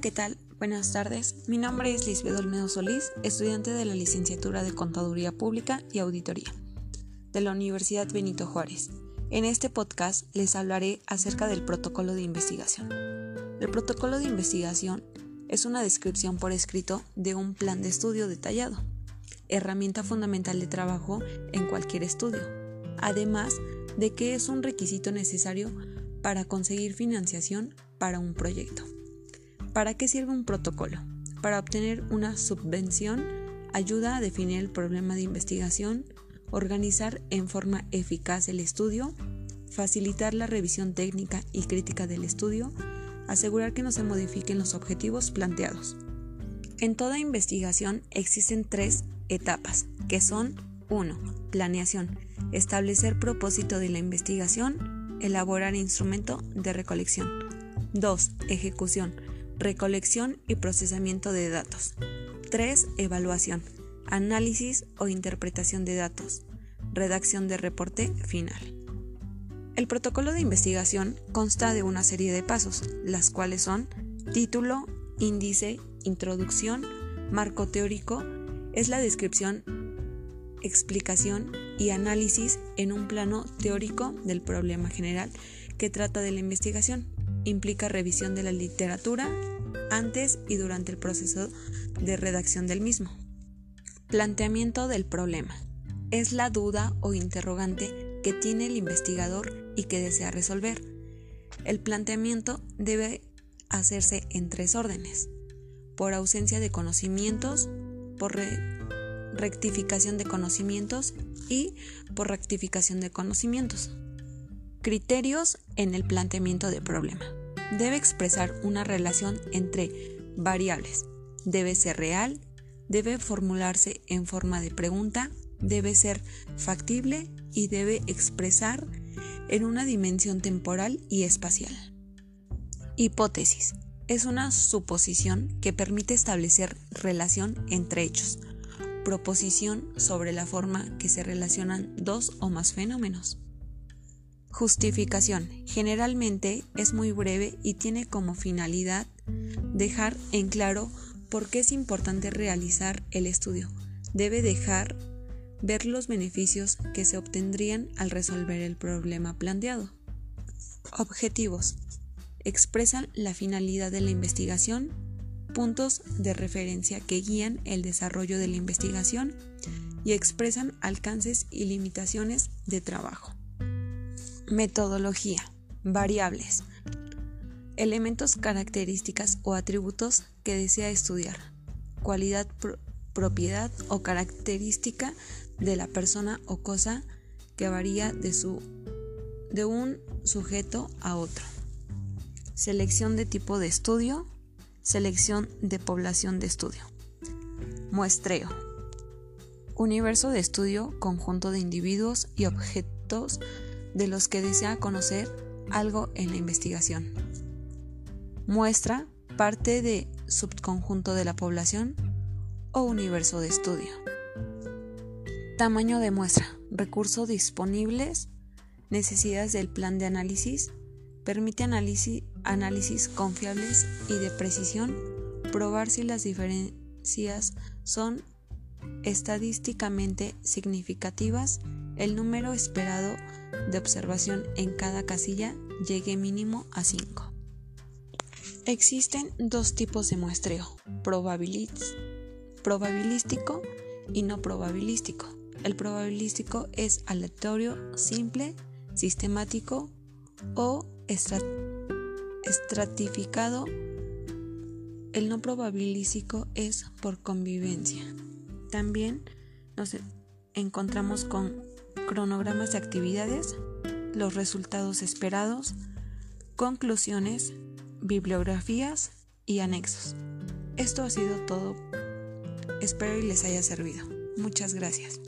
¿qué tal? Buenas tardes. Mi nombre es Lisbeth Olmedo Solís, estudiante de la licenciatura de Contaduría Pública y Auditoría de la Universidad Benito Juárez. En este podcast les hablaré acerca del protocolo de investigación. El protocolo de investigación es una descripción por escrito de un plan de estudio detallado, herramienta fundamental de trabajo en cualquier estudio, además de que es un requisito necesario para conseguir financiación para un proyecto. ¿Para qué sirve un protocolo? Para obtener una subvención, ayuda a definir el problema de investigación, organizar en forma eficaz el estudio, facilitar la revisión técnica y crítica del estudio, asegurar que no se modifiquen los objetivos planteados. En toda investigación existen tres etapas, que son 1. Planeación. Establecer propósito de la investigación. Elaborar instrumento de recolección. 2. Ejecución. Recolección y procesamiento de datos. 3. Evaluación. Análisis o interpretación de datos. Redacción de reporte final. El protocolo de investigación consta de una serie de pasos, las cuales son título, índice, introducción, marco teórico, es la descripción, explicación y análisis en un plano teórico del problema general que trata de la investigación. Implica revisión de la literatura antes y durante el proceso de redacción del mismo. Planteamiento del problema. Es la duda o interrogante que tiene el investigador y que desea resolver. El planteamiento debe hacerse en tres órdenes, por ausencia de conocimientos, por rectificación de conocimientos y por rectificación de conocimientos. Criterios en el planteamiento de problema. Debe expresar una relación entre variables. Debe ser real, debe formularse en forma de pregunta, debe ser factible y debe expresar en una dimensión temporal y espacial. Hipótesis. Es una suposición que permite establecer relación entre hechos. Proposición sobre la forma que se relacionan dos o más fenómenos. Justificación. Generalmente es muy breve y tiene como finalidad dejar en claro por qué es importante realizar el estudio. Debe dejar ver los beneficios que se obtendrían al resolver el problema planteado. Objetivos. Expresan la finalidad de la investigación, puntos de referencia que guían el desarrollo de la investigación y expresan alcances y limitaciones de trabajo. Metodología. Variables. Elementos, características o atributos que desea estudiar. Cualidad, propiedad o característica de la persona o cosa que varía de, su, de un sujeto a otro. Selección de tipo de estudio, selección de población de estudio. Muestreo. Universo de estudio, conjunto de individuos y objetos de los que desea conocer algo en la investigación. Muestra, parte de subconjunto de la población o universo de estudio. Tamaño de muestra, recursos disponibles, necesidades del plan de análisis, permite análisis, análisis confiables y de precisión, probar si las diferencias son estadísticamente significativas, el número esperado de observación en cada casilla llegue mínimo a 5. Existen dos tipos de muestreo, probabilístico y no probabilístico. El probabilístico es aleatorio, simple, sistemático o estratificado. El no probabilístico es por convivencia. También nos encontramos con cronogramas de actividades, los resultados esperados, conclusiones, bibliografías y anexos. Esto ha sido todo. Espero y les haya servido. Muchas gracias.